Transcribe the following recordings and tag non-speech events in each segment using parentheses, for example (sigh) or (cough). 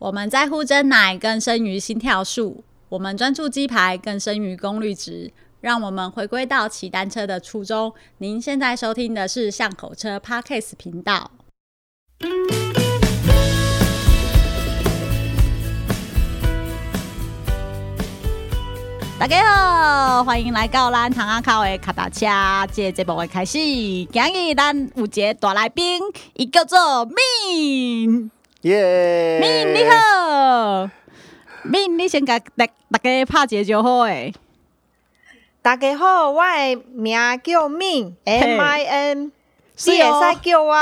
我们在乎真奶更胜于心跳数，我们专注鸡排更胜于功率值。让我们回归到骑单车的初衷。您现在收听的是巷口车 Podcast 频道。大家好，欢迎来到咱巷仔口的脚踏车。这节目的开始，今日咱有一个大来宾，伊叫做 Min。耶，Min 你好，Min 你先甲大大家拍一个招呼诶。大家好，我的名叫 Min，M I N，你也使叫我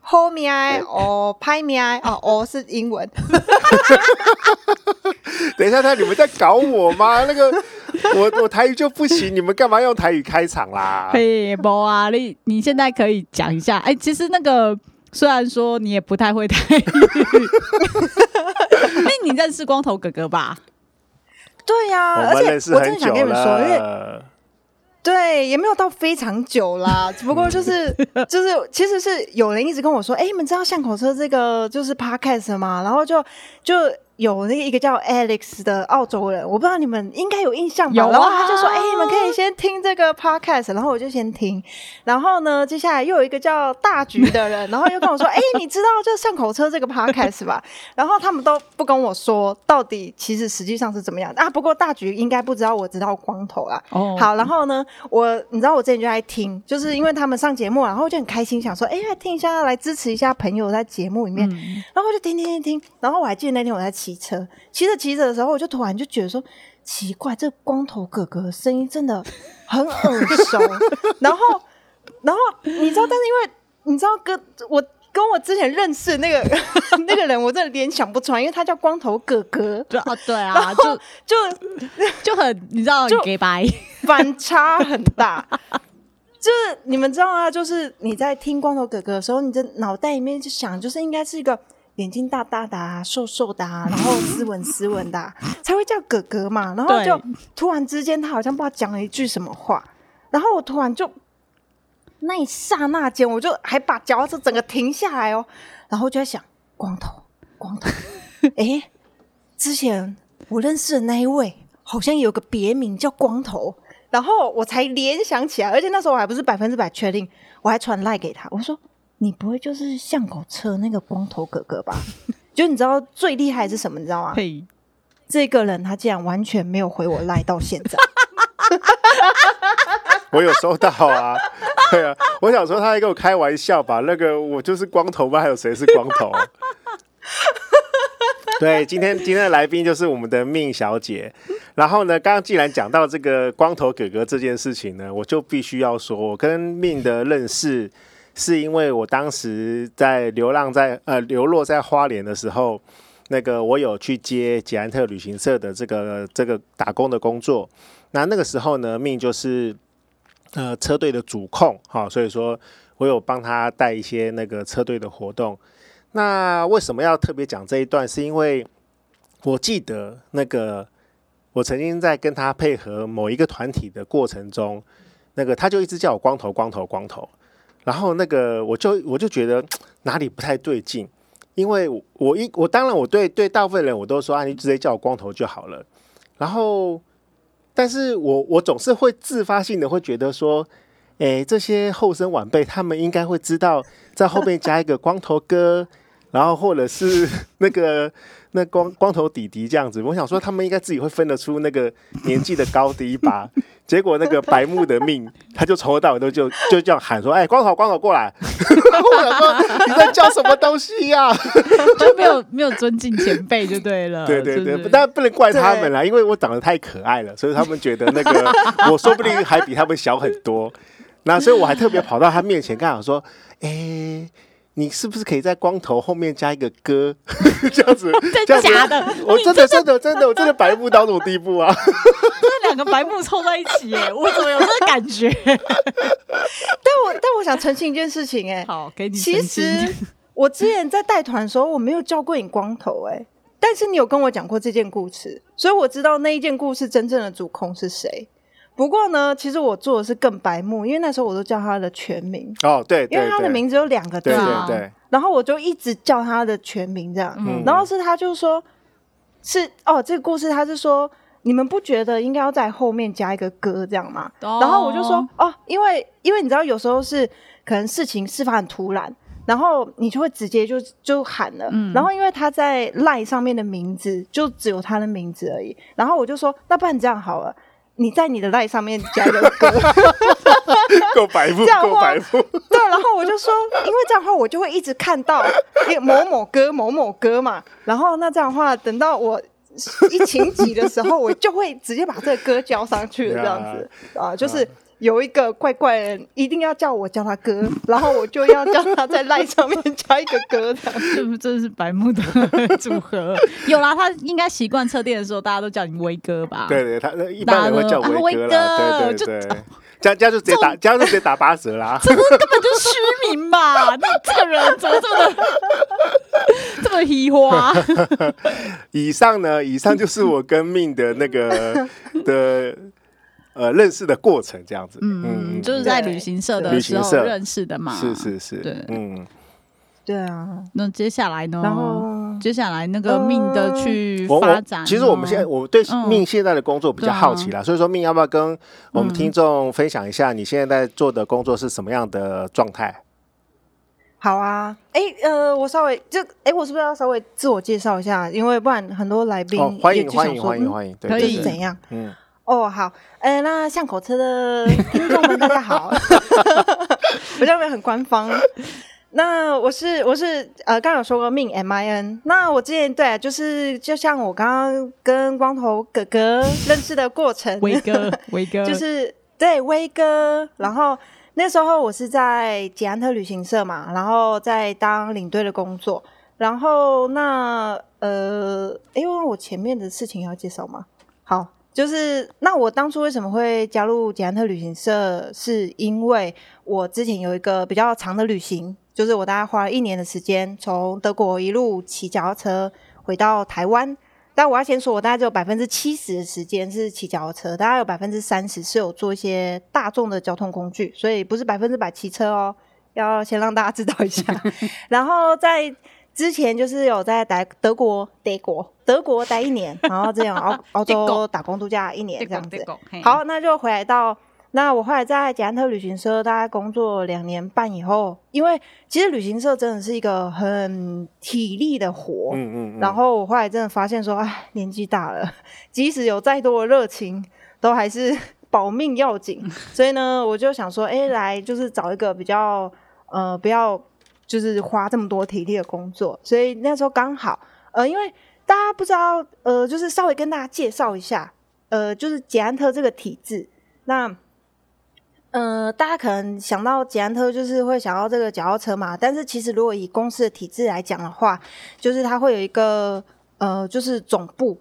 好命哦，歹命哦，哦是英文。(laughs) 等一下，他你们在搞我吗？那个我我台语就不行，你们干嘛用台语开场啦？嘿，不啊，你你现在可以讲一下。哎、欸，其实那个。虽然说你也不太会台语，(laughs) 那你认识光头哥哥吧？对呀、啊，而且我真的想跟你们说，因为对也没有到非常久啦，(laughs) 只不过就是 (laughs) 就是其实是有人一直跟我说，哎、欸，你们知道巷口车这个就是 podcast 吗？然后就就。有那个一个叫 Alex 的澳洲人，我不知道你们应该有印象吧？有啊。然后他就说：“哎、欸，你们可以先听这个 podcast。”然后我就先听。然后呢，接下来又有一个叫大橘的人，(laughs) 然后又跟我说：“哎、欸，你知道就上口车这个 podcast 吧？”然后他们都不跟我说到底其实实际上是怎么样啊？不过大橘应该不知道，我知道光头啦。哦。好，然后呢，我你知道我之前就在听，就是因为他们上节目，然后我就很开心，想说：“哎、欸，来听一下，来支持一下朋友在节目里面。嗯”然后我就听听听听。然后我还记得那天我在骑车，骑着骑着的时候，我就突然就觉得说奇怪，这光头哥哥的声音真的很耳熟。然后，然后你知道，但是因为你知道，跟我跟我之前认识的那个 (laughs) 那个人，我真的联想不出来，因为他叫光头哥哥。对啊，对啊，就就就很你知道，就给白反差很大。就是你们知道啊，就是你在听光头哥哥的时候，你的脑袋里面就想，就是应该是一个。眼睛大大的啊，瘦瘦的啊，(laughs) 然后斯文斯文的，啊，(laughs) 才会叫哥哥嘛。然后就突然之间，他好像不知道讲了一句什么话，然后我突然就那一刹那间，我就还把脚趾整个停下来哦，然后就在想，光头，光头，(laughs) 哎，之前我认识的那一位好像有个别名叫光头，然后我才联想起来，而且那时候我还不是百分之百确定，我还传赖给他，我说。你不会就是巷口车那个光头哥哥吧？(laughs) 就你知道最厉害是什么？你知道吗？嘿，这个人他竟然完全没有回我赖到现在。(laughs) 我有收到啊，对啊，我想说他还跟我开玩笑吧？那个我就是光头吗？还有谁是光头？(laughs) 对，今天今天的来宾就是我们的 Min 小姐。然后呢，刚刚既然讲到这个光头哥哥这件事情呢，我就必须要说，我跟 Min 的认识。是因为我当时在流浪在呃流落在花莲的时候，那个我有去接捷安特旅行社的这个这个打工的工作。那那个时候呢命就是呃车队的主控哈，所以说我有帮他带一些那个车队的活动。那为什么要特别讲这一段？是因为我记得那个我曾经在跟他配合某一个团体的过程中，那个他就一直叫我光头光头光头。然后那个我就我就觉得哪里不太对劲，因为我一我当然我对对大部分人我都说啊，你直接叫我光头就好了。然后，但是我我总是会自发性的会觉得说，诶，这些后生晚辈他们应该会知道在后面加一个光头哥，然后或者是 (laughs) 那个那光光头弟弟这样子。我想说他们应该自己会分得出那个年纪的高低吧。(laughs) 结果那个白木的 Min，他就从头到尾都就就这样喊说：“哎，光头，光头过来！” (laughs) 我想说你在叫什么东西呀、啊？就没有没有尊敬前辈就对了。对对对，但不能怪他们啦，因为我长得太可爱了，所以他们觉得那个我说不定还比他们小很多。那所以我还特别跑到他面前，跟他说：“哎。”你是不是可以在光头后面加一个哥 (laughs) 这样子？真的假的？我真的真的真的我真的白目到这种地步啊！(laughs) 这两个白目凑在一起，耶，(laughs) 我怎么有这个感觉？但我但我想澄清一件事情，哎，好，给你。其实我之前在带团的时候，我没有叫过你光头，哎，但是你有跟我讲过这件故事，所以我知道那一件故事真正的主控是谁。不过呢，其实我做的是更白目，因为那时候我都叫他的全名。哦，对，对，因为他的名字有两个字，对对对。然后我就一直叫他的全名这样，嗯、然后是他就说，是哦，这个故事他是说，你们不觉得应该要在后面加一个歌这样吗？哦、然后我就说，哦，因为因为你知道有时候是可能事情事发很突然，然后你就会直接就就喊了，嗯、然后因为他在 LINE 上面的名字就只有他的名字而已，然后我就说，那不然这样好了。你在你的 LINE 上面加一个哥，(laughs) 够白目，够白目。对，然后我就说，因为这样的话，我就会一直看到某某歌、某某歌嘛。然后那这样的话，等到我一情急的时候，我就会直接把这个歌交上去，这样子 (laughs) 啊，就是。有一个怪怪的人，一定要叫我叫他哥，然后我就要叫他在赖上面加一个哥，这样 (laughs) 是不是？这是白目的 (laughs) 组合。有啦，他应该习惯测电的时候，大家都叫你威哥吧？对对，他一般人会叫威哥啦。对对对，这样这样就直接打，这样就直接打八折啦。这根本就是虚名吧？(laughs) 那这个人怎么这么这么虚花？以上呢？以上就是我跟命的那个的。呃，认识的过程这样子，嗯，就是在旅行社的时候认识的嘛，是是是，对，嗯，对啊。那接下来呢？然后。接下来那个命的去发展，其实我们现在我对命现在的工作比较好奇啦，所以说命要不要跟我们听众分享一下你现在在做的工作是什么样的状态？好啊，哎，呃，我稍微就，哎，我是不是要稍微自我介绍一下？因为不然很多来宾欢迎欢迎欢迎欢迎，可以。怎样？嗯。哦，好，哎、欸，那巷口车的听众们，大家好 (laughs) (laughs) 我这边很官方。那我是我是呃，刚刚有说过命 M I N。那我之前对、啊，就是就像我刚刚跟光头哥哥认识的过程，(laughs) 威哥，威哥，就是对威哥。然后那时候我是在捷安特旅行社嘛，然后在当领队的工作。然后那呃，因为我前面的事情要介绍吗？好。就是那我当初为什么会加入捷安特旅行社？是因为我之前有一个比较长的旅行，就是我大概花了一年的时间从德国一路骑脚踏车回到台湾。但我要先说，我大概只有百分之七十的时间是骑脚踏车，大概有百分之三十是有做一些大众的交通工具，所以不是百分之百骑车哦，要先让大家知道一下。(laughs) 然后在之前就是有在德德国、德国、德国待一年，(laughs) 然后这样澳 (laughs) 澳洲打工度假一年这样子。好，那就回来到那我后来在捷安特旅行社大概工作两年半以后，因为其实旅行社真的是一个很体力的活，嗯嗯嗯。然后我后来真的发现说，哎，年纪大了，(laughs) 即使有再多的热情，都还是保命要紧。所以呢，我就想说，哎，来就是找一个比较呃不要。就是花这么多体力的工作，所以那时候刚好，呃，因为大家不知道，呃，就是稍微跟大家介绍一下，呃，就是捷安特这个体制。那，呃，大家可能想到捷安特就是会想到这个脚踏车嘛，但是其实如果以公司的体制来讲的话，就是它会有一个，呃，就是总部。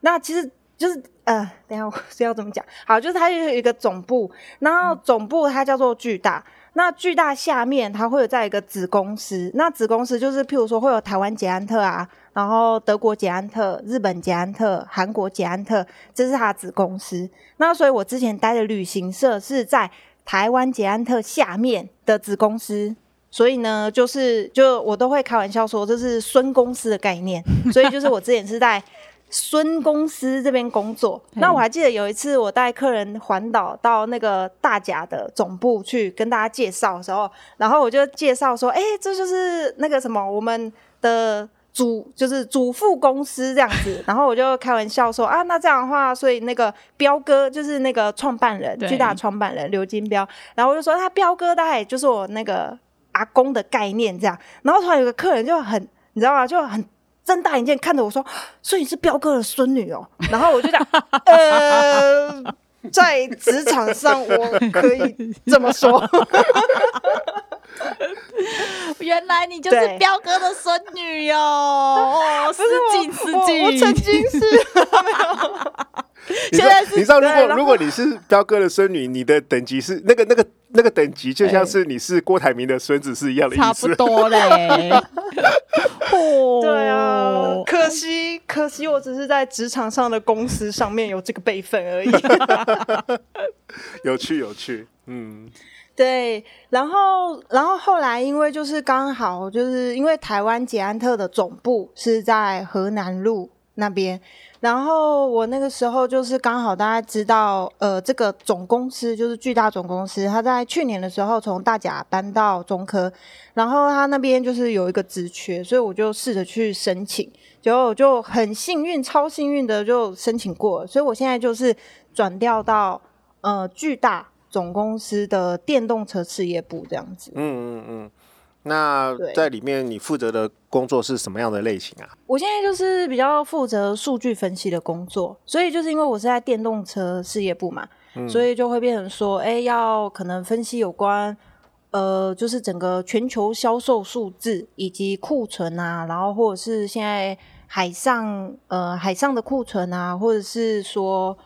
那其实就是，呃，等下我是要怎么讲？好，就是它有一个总部，然后总部它叫做巨大。那巨大下面，它会有在一个子公司。那子公司就是，譬如说会有台湾捷安特啊，然后德国捷安特、日本捷安特、韩国捷安特，这是它子公司。那所以我之前待的旅行社是在台湾捷安特下面的子公司，所以呢，就是就我都会开玩笑说这是孙公司的概念。所以就是我之前是在。孙公司这边工作，那我还记得有一次我带客人环岛到那个大甲的总部去跟大家介绍的时候，然后我就介绍说，哎，这就是那个什么我们的主就是主副公司这样子，(laughs) 然后我就开玩笑说啊，那这样的话，所以那个彪哥就是那个创办人，巨大创办人刘金彪，然后我就说他彪哥大概就是我那个阿公的概念这样，然后突然有个客人就很你知道吗，就很。睁大眼睛看着我说：“所以你是彪哥的孙女哦。”然后我就讲：“呃，在职场上我可以这么说。”原来你就是彪哥的孙女哟！哦，失敬失敬，我曾经是。现在是你知道，如果如果你是彪哥的孙女，你的等级是那个那个那个等级，就像是你是郭台铭的孙子是一样的意思，差不多嘞。(laughs) 对啊，可惜可惜，我只是在职场上的公司上面有这个辈分而已。(laughs) 有趣有趣，嗯。对，然后然后后来因为就是刚好就是因为台湾捷安特的总部是在河南路那边。然后我那个时候就是刚好大家知道，呃，这个总公司就是巨大总公司，他在去年的时候从大甲搬到中科，然后他那边就是有一个职缺，所以我就试着去申请，结果就很幸运，超幸运的就申请过，所以我现在就是转调到呃巨大总公司的电动车事业部这样子。嗯嗯嗯。那在里面，你负责的工作是什么样的类型啊？我现在就是比较负责数据分析的工作，所以就是因为我是在电动车事业部嘛，嗯、所以就会变成说，哎、欸，要可能分析有关，呃，就是整个全球销售数字以及库存啊，然后或者是现在海上，呃，海上的库存啊，或者是说。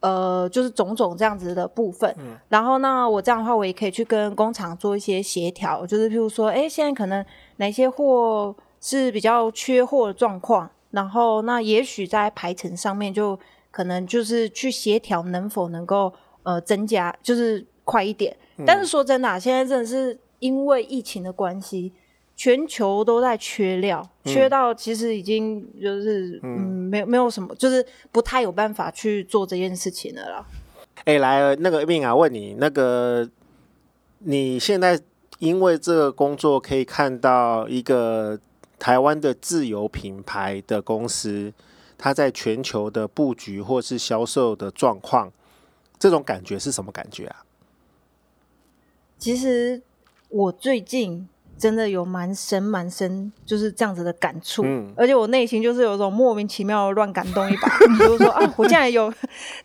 呃，就是种种这样子的部分，嗯、然后那我这样的话，我也可以去跟工厂做一些协调，就是譬如说，哎，现在可能哪些货是比较缺货的状况，然后那也许在排程上面就可能就是去协调能否能够呃增加，就是快一点。嗯、但是说真的、啊，现在真的是因为疫情的关系。全球都在缺料，缺到其实已经就是嗯，嗯，没有没有什么，就是不太有办法去做这件事情了啦。哎、欸，来，那个 Min 啊，问你，那个你现在因为这个工作可以看到一个台湾的自由品牌的公司，它在全球的布局或是销售的状况，这种感觉是什么感觉啊？其实我最近。真的有蛮深蛮深，就是这样子的感触，嗯、而且我内心就是有一种莫名其妙的乱感动一把，(laughs) 就是说啊，我竟然有，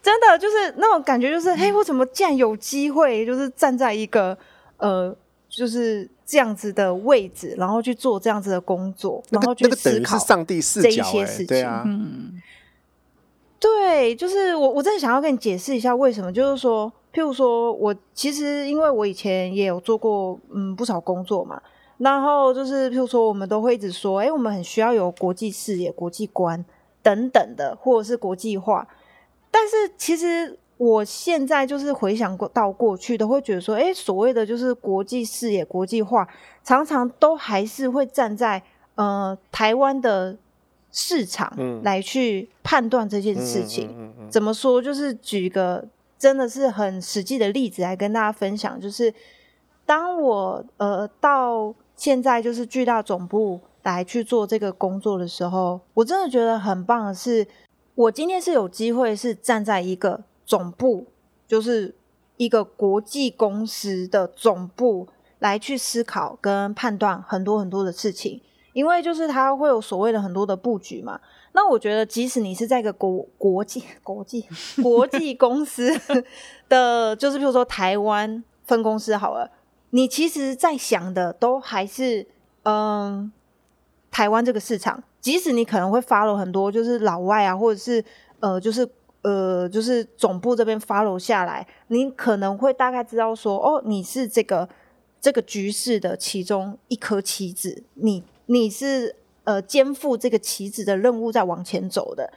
真的就是那种感觉，就是嘿，我怎么竟然有机会，就是站在一个呃，就是这样子的位置，然后去做这样子的工作，然后去思考上帝视角这一些事情，对啊，嗯，对，就是我我真的想要跟你解释一下为什么，就是说，譬如说我其实因为我以前也有做过嗯不少工作嘛。然后就是，譬如说，我们都会一直说，哎，我们很需要有国际视野、国际观等等的，或者是国际化。但是，其实我现在就是回想过到过去，都会觉得说，哎，所谓的就是国际视野、国际化，常常都还是会站在呃台湾的市场来去判断这件事情。嗯嗯嗯嗯、怎么说？就是举一个真的是很实际的例子来跟大家分享，就是当我呃到。现在就是巨大总部来去做这个工作的时候，我真的觉得很棒的是，我今天是有机会是站在一个总部，就是一个国际公司的总部来去思考跟判断很多很多的事情，因为就是它会有所谓的很多的布局嘛。那我觉得，即使你是在一个国国际国际国际公司的，就是比如说台湾分公司好了。你其实，在想的都还是，嗯，台湾这个市场。即使你可能会 follow 很多，就是老外啊，或者是呃，就是呃，就是总部这边 follow 下来，你可能会大概知道说，哦，你是这个这个局势的其中一颗棋子，你你是呃肩负这个棋子的任务在往前走的。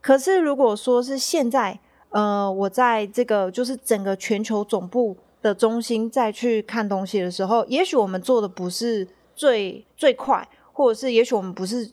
可是如果说是现在，呃，我在这个就是整个全球总部。的中心再去看东西的时候，也许我们做的不是最最快，或者是也许我们不是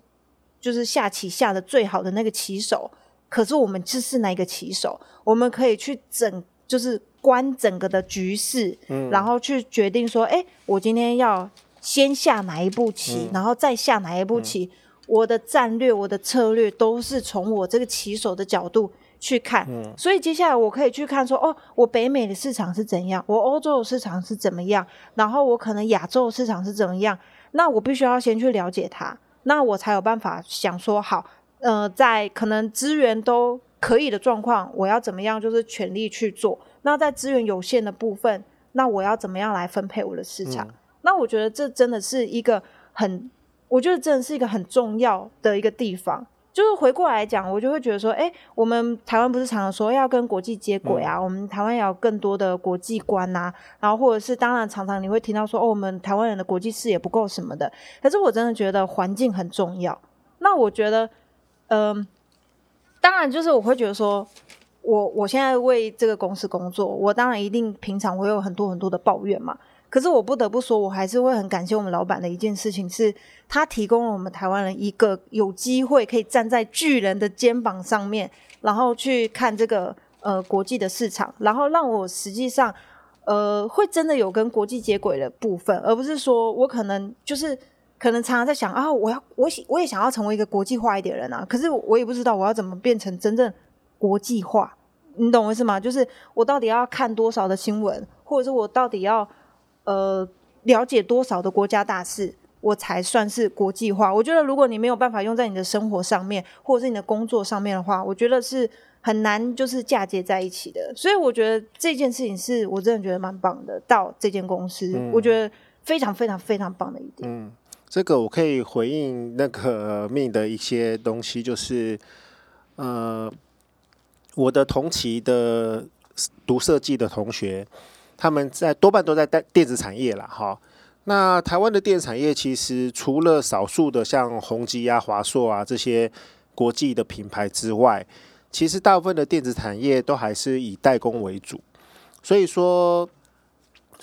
就是下棋下的最好的那个棋手，可是我们就是那个棋手，我们可以去整就是观整个的局势，嗯，然后去决定说，哎，我今天要先下哪一步棋，嗯，然后再下哪一步棋，嗯，我的战略、我的策略都是从我这个棋手的角度。去看，嗯、所以接下来我可以去看说，哦，我北美的市场是怎样，我欧洲的市场是怎么样，然后我可能亚洲的市场是怎么样，那我必须要先去了解它，那我才有办法想说，好，呃，在可能资源都可以的状况，我要怎么样就是全力去做。那在资源有限的部分，那我要怎么样来分配我的市场？嗯、那我觉得这真的是一个很，我觉得真的是一个很重要的一个地方。就是回过来讲，我就会觉得说，哎，我们台湾不是常常说要跟国际接轨啊？嗯、我们台湾要有更多的国际观呐、啊，然后或者是当然常常你会听到说，哦，我们台湾人的国际视野不够什么的。可是我真的觉得环境很重要。那我觉得，嗯、呃，当然就是我会觉得说，我我现在为这个公司工作，我当然一定平常会有很多很多的抱怨嘛。可是我不得不说，我还是会很感谢我们老板的一件事情是，他提供了我们台湾人一个有机会可以站在巨人的肩膀上面，然后去看这个呃国际的市场，然后让我实际上呃会真的有跟国际接轨的部分，而不是说我可能就是可能常常在想啊，我要我我也想要成为一个国际化一点人啊，可是我也不知道我要怎么变成真正国际化，你懂我意思吗？就是我到底要看多少的新闻，或者是我到底要。呃，了解多少的国家大事，我才算是国际化？我觉得，如果你没有办法用在你的生活上面，或者是你的工作上面的话，我觉得是很难就是嫁接在一起的。所以，我觉得这件事情是我真的觉得蛮棒的。到这间公司，嗯、我觉得非常非常非常棒的一点。嗯，这个我可以回应那个 Min 的一些东西，就是呃，我的同期的读设计的同学。他们在多半都在电电子产业了哈。那台湾的电子产业其实除了少数的像宏基啊、华硕啊这些国际的品牌之外，其实大部分的电子产业都还是以代工为主。所以说，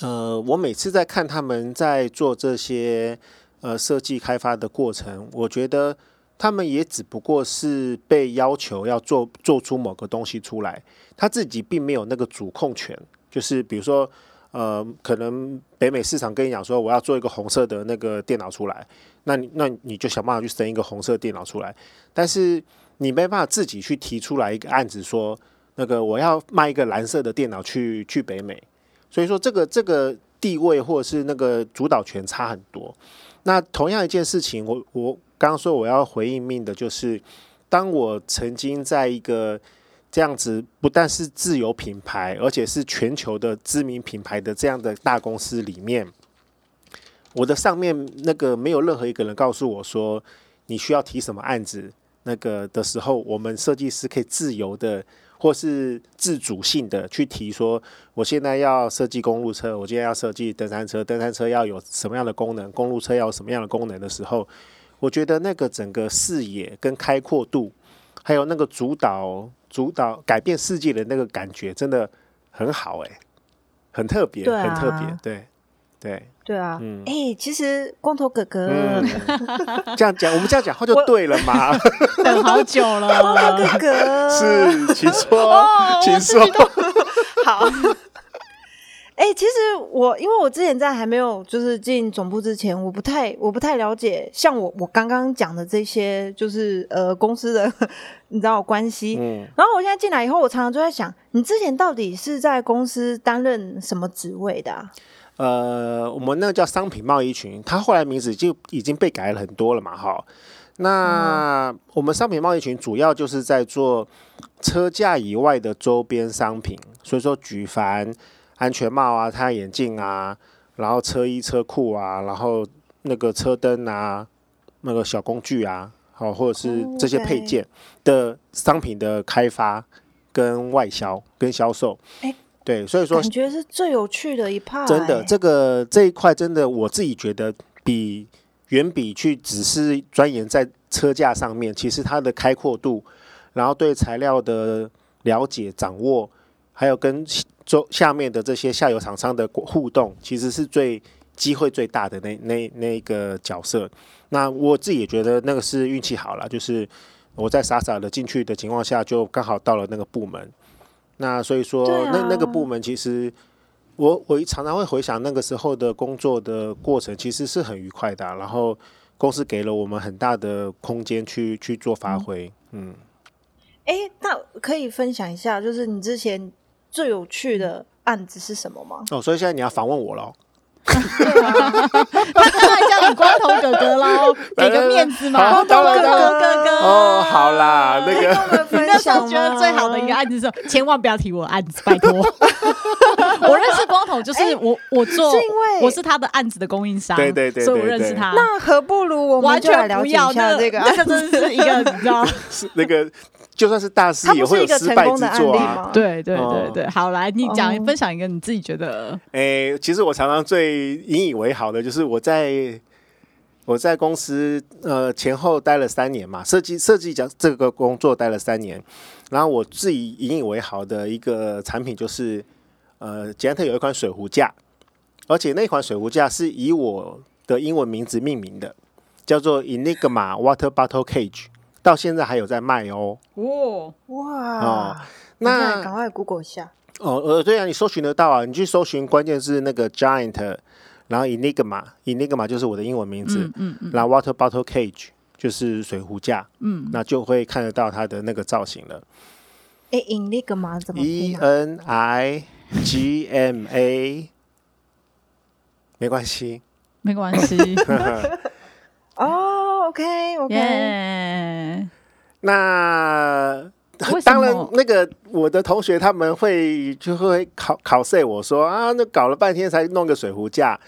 呃，我每次在看他们在做这些呃设计开发的过程，我觉得他们也只不过是被要求要做做出某个东西出来，他自己并没有那个主控权。就是比如说，呃，可能北美市场跟你讲说，我要做一个红色的那个电脑出来，那那你就想办法去生一个红色电脑出来，但是你没办法自己去提出来一个案子说，那个我要卖一个蓝色的电脑去去北美，所以说这个这个地位或者是那个主导权差很多。那同样一件事情，我我刚刚说我要回应命的就是，当我曾经在一个。这样子不但是自有品牌，而且是全球的知名品牌的这样的大公司里面，我的上面那个没有任何一个人告诉我说，你需要提什么案子，那个的时候，我们设计师可以自由的或是自主性的去提说，我现在要设计公路车，我今天要设计登山车，登山车要有什么样的功能，公路车要有什么样的功能的时候，我觉得那个整个视野跟开阔度，还有那个主导。主导改变世界的那个感觉真的很好哎、欸，很特别，啊、很特别，对对。对啊，嗯，哎、欸，其实光头哥哥、嗯、(laughs) 这样讲，我们这样讲话就对了嘛，(laughs) 等好久了，光头哥哥。(laughs) 是，请说，哦、请说，好。哎、欸，其实我因为我之前在还没有就是进总部之前，我不太我不太了解，像我我刚刚讲的这些，就是呃公司的你知道关系。嗯。然后我现在进来以后，我常常就在想，你之前到底是在公司担任什么职位的、啊？呃，我们那个叫商品贸易群，它后来名字就已经被改了很多了嘛，哈。那我们商品贸易群主要就是在做车架以外的周边商品，所以说举凡。安全帽啊，太阳眼镜啊，然后车衣车裤啊，然后那个车灯啊，那个小工具啊，好，或者是这些配件的商品的开发跟外销跟销售，欸、对，所以说感觉是最有趣的一 part、欸。真的，这个这一块真的，我自己觉得比远比去只是钻研在车架上面，其实它的开阔度，然后对材料的了解掌握，还有跟。周下面的这些下游厂商的互动，其实是最机会最大的那那那个角色。那我自己也觉得那个是运气好了，就是我在傻傻的进去的情况下，就刚好到了那个部门。那所以说，啊、那那个部门其实我我常常会回想那个时候的工作的过程，其实是很愉快的、啊。然后公司给了我们很大的空间去去做发挥。嗯，哎、那可以分享一下，就是你之前。最有趣的案子是什么吗？哦，所以现在你要访问我喽。对啊，他当然叫你光头哥哥喽，(laughs) 给个面子嘛。光头哥哥哥哥哦，好啦，那个那时候觉得最好的一个案子是，千万不要提我的案子，拜托。(laughs) 我认识光头，就是我我做，是因为我是他的案子的供应商，对对对，所以我认识他。那何不如我们就来了解一下这个？这个真的是一个你知道，(laughs) 是那个。就算是大师也会有失败之作啊！对对对对，好，来你讲分享一个你自己觉得。诶，其实我常常最引以为豪的就是我在我在公司呃前后待了三年嘛，设计设计讲这个工作待了三年，然后我自己引以为豪的一个产品就是呃捷安特有一款水壶架，而且那款水壶架是以我的英文名字命名的，叫做 Enigma Water Bottle Cage，到现在还有在卖哦。哇哇哦，那赶快 Google 一下哦呃对啊，你搜寻得到啊，你去搜寻关键是那个 Giant。然后 Enigma，Enigma 就是我的英文名字。嗯嗯。然后 Water Bottle Cage 就是水壶架。嗯。那就会看得到它的那个造型了。哎，Enigma 怎么？E N I G M A。没关系。没关系。(laughs) 哦，OK，OK。那。(laughs) 当然，那个我的同学他们会就会考考试我说啊，那搞了半天才弄个水壶架，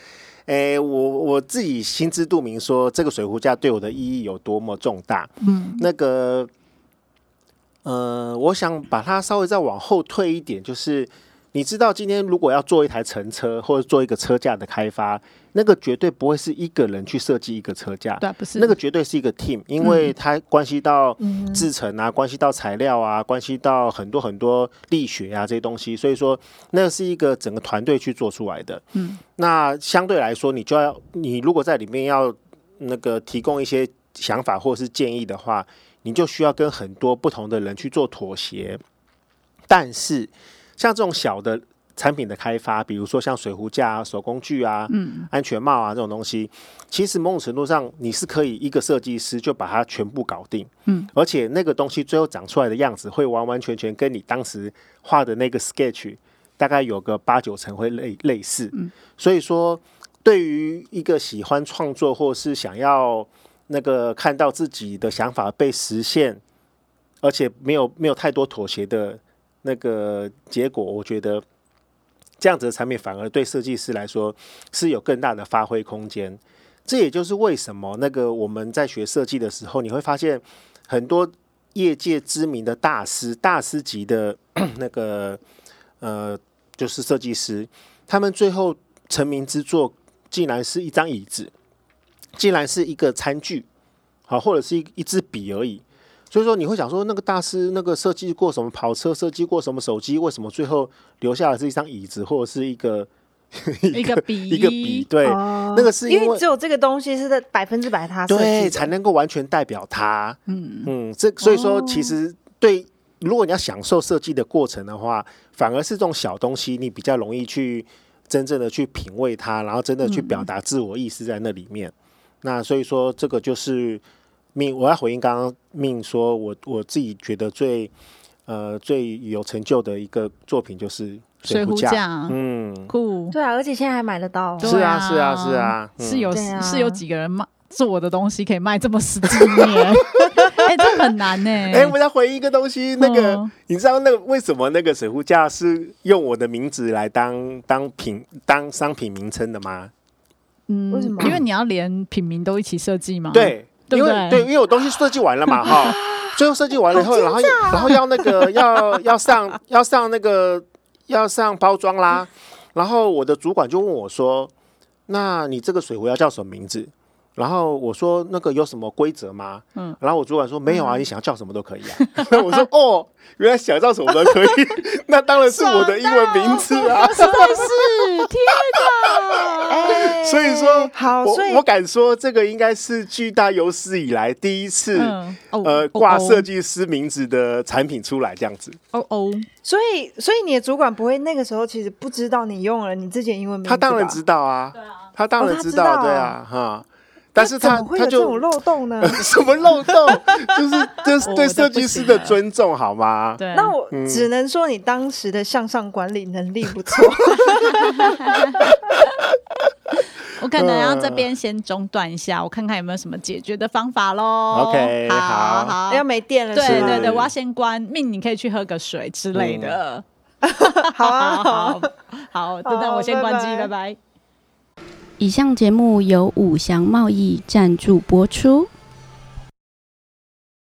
诶，我我自己心知肚明，说这个水壶架对我的意义有多么重大。嗯，那个，呃，我想把它稍微再往后退一点，就是。你知道今天如果要做一台乘车或者做一个车架的开发，那个绝对不会是一个人去设计一个车架，对，不是，那个绝对是一个 team，因为它关系到制程啊，关系到材料啊，关系到很多很多力学啊这些东西，所以说那是一个整个团队去做出来的。嗯，那相对来说，你就要你如果在里面要那个提供一些想法或者是建议的话，你就需要跟很多不同的人去做妥协，但是。像这种小的产品的开发，比如说像水壶架啊、手工具啊、嗯、安全帽啊这种东西，其实某种程度上你是可以一个设计师就把它全部搞定，嗯，而且那个东西最后长出来的样子会完完全全跟你当时画的那个 sketch 大概有个八九成会类类似，嗯，所以说对于一个喜欢创作或是想要那个看到自己的想法被实现，而且没有没有太多妥协的。那个结果，我觉得这样子的产品反而对设计师来说是有更大的发挥空间。这也就是为什么那个我们在学设计的时候，你会发现很多业界知名的大师、大师级的 (clears throat) 那个呃，就是设计师，他们最后成名之作竟然是一张椅子，竟然是一个餐具，好，或者是一一支笔而已。所以说你会想说，那个大师那个设计过什么跑车，设计过什么手机，为什么最后留下的是一张椅子或者是一个 (laughs) 一个笔一个笔？对，哦、那个是因为，因为只有这个东西是在百分之百他对才能够完全代表他。嗯嗯，这所以说其实对，如果你要享受设计的过程的话，反而是这种小东西你比较容易去真正的去品味它，然后真的去表达自我意识在那里面。嗯、那所以说这个就是。命，我要回应刚刚命说，我我自己觉得最呃最有成就的一个作品就是水壶架，嗯，酷，对啊，而且现在还买得到，是啊是啊是啊，是有是有几个人卖做我的东西可以卖这么十几年，(laughs) 哎，这很难呢。哎，我要回忆一个东西，那个你知道那个为什么那个水壶架是用我的名字来当当品当商品名称的吗？嗯，为什么？因为你要连品名都一起设计吗？对。因为对，因为我东西设计完了嘛，(laughs) 哈，最后设计完了以后，然后然后要那个 (laughs) 要要上要上那个要上包装啦，然后我的主管就问我说：“那你这个水壶要叫什么名字？”然后我说：“那个有什么规则吗？”嗯，然后我主管说：“没有啊，你想要叫什么都可以啊。(laughs) ”我说：“哦，原来想叫什么都可以，(laughs) 那当然是我的英文名字啊！”实在是天哪！(laughs) 所以说，好，我我敢说，这个应该是巨大有史以来第一次呃挂设计师名字的产品出来这样子。哦哦，所以所以你的主管不会那个时候其实不知道你用了你自己的英文名字？他当然知道啊，他当然知道，对啊，哈。但是他他就有漏洞呢？(laughs) 什么漏洞？(laughs) 就是就是对设计师的尊重，好吗？对，那我只能说你当时的向上管理能力不错。(laughs) 我可能要这边先中断一下，我看看有没有什么解决的方法喽。OK，好好，要没电了，对对对，我要先关。命你可以去喝个水之类的。好啊，好好，等等我先关机，拜拜。以上节目由五祥贸易赞助播出。